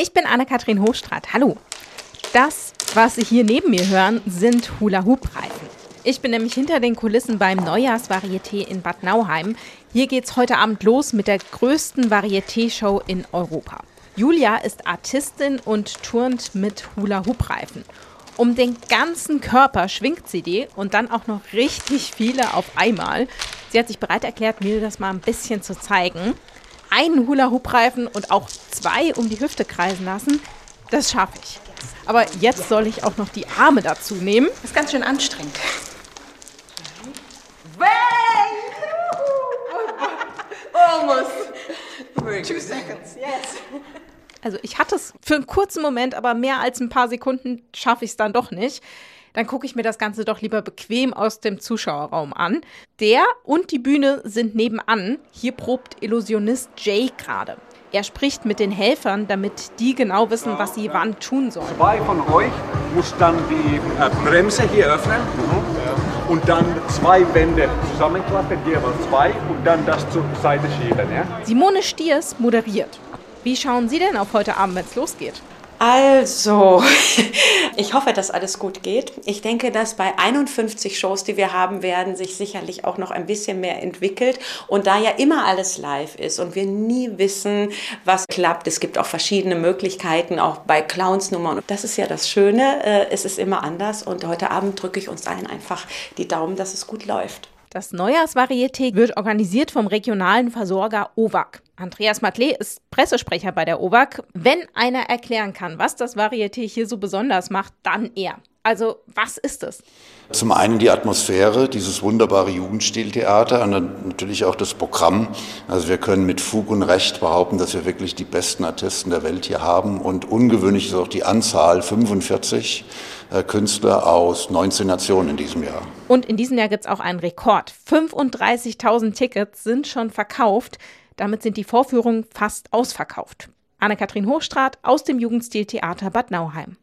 Ich bin Anne-Kathrin Hochstrat. Hallo. Das, was Sie hier neben mir hören, sind Hula-Hoop-Reifen. Ich bin nämlich hinter den Kulissen beim Neujahrsvarieté in Bad Nauheim. Hier geht's heute Abend los mit der größten Varieté-Show in Europa. Julia ist Artistin und turnt mit Hula-Hoop-Reifen. Um den ganzen Körper schwingt sie die und dann auch noch richtig viele auf einmal. Sie hat sich bereit erklärt, mir das mal ein bisschen zu zeigen einen Hula-Hoop-Reifen und auch zwei um die Hüfte kreisen lassen, das schaffe ich. Aber jetzt soll ich auch noch die Arme dazu nehmen. Das ist ganz schön anstrengend. Almost. Two seconds, yes. Also ich hatte es für einen kurzen Moment, aber mehr als ein paar Sekunden schaffe ich es dann doch nicht dann gucke ich mir das Ganze doch lieber bequem aus dem Zuschauerraum an. Der und die Bühne sind nebenan. Hier probt Illusionist Jay gerade. Er spricht mit den Helfern, damit die genau wissen, was sie wann tun sollen. Zwei von euch muss dann die äh, Bremse hier öffnen mhm. und dann zwei Wände zusammenklappen, jeweils zwei und dann das zur Seite schieben. Ja? Simone Stiers moderiert. Wie schauen Sie denn auf heute Abend, wenn es losgeht? Also, ich hoffe, dass alles gut geht. Ich denke, dass bei 51 Shows, die wir haben werden, sich sicherlich auch noch ein bisschen mehr entwickelt. Und da ja immer alles live ist und wir nie wissen, was klappt, es gibt auch verschiedene Möglichkeiten, auch bei Clownsnummern. Das ist ja das Schöne, äh, es ist immer anders. Und heute Abend drücke ich uns allen einfach die Daumen, dass es gut läuft. Das Neujahrsvarieté wird organisiert vom regionalen Versorger OVAC. Andreas Matle ist Pressesprecher bei der OVAC. Wenn einer erklären kann, was das Varieté hier so besonders macht, dann er. Also, was ist es? Zum einen die Atmosphäre, dieses wunderbare Jugendstiltheater und natürlich auch das Programm. Also wir können mit Fug und Recht behaupten, dass wir wirklich die besten Artisten der Welt hier haben und ungewöhnlich ist auch die Anzahl 45 äh, Künstler aus 19 Nationen in diesem Jahr. Und in diesem Jahr gibt es auch einen Rekord. 35.000 Tickets sind schon verkauft. Damit sind die Vorführungen fast ausverkauft. Anne-Kathrin Hochstrat aus dem Jugendstiltheater Bad Nauheim.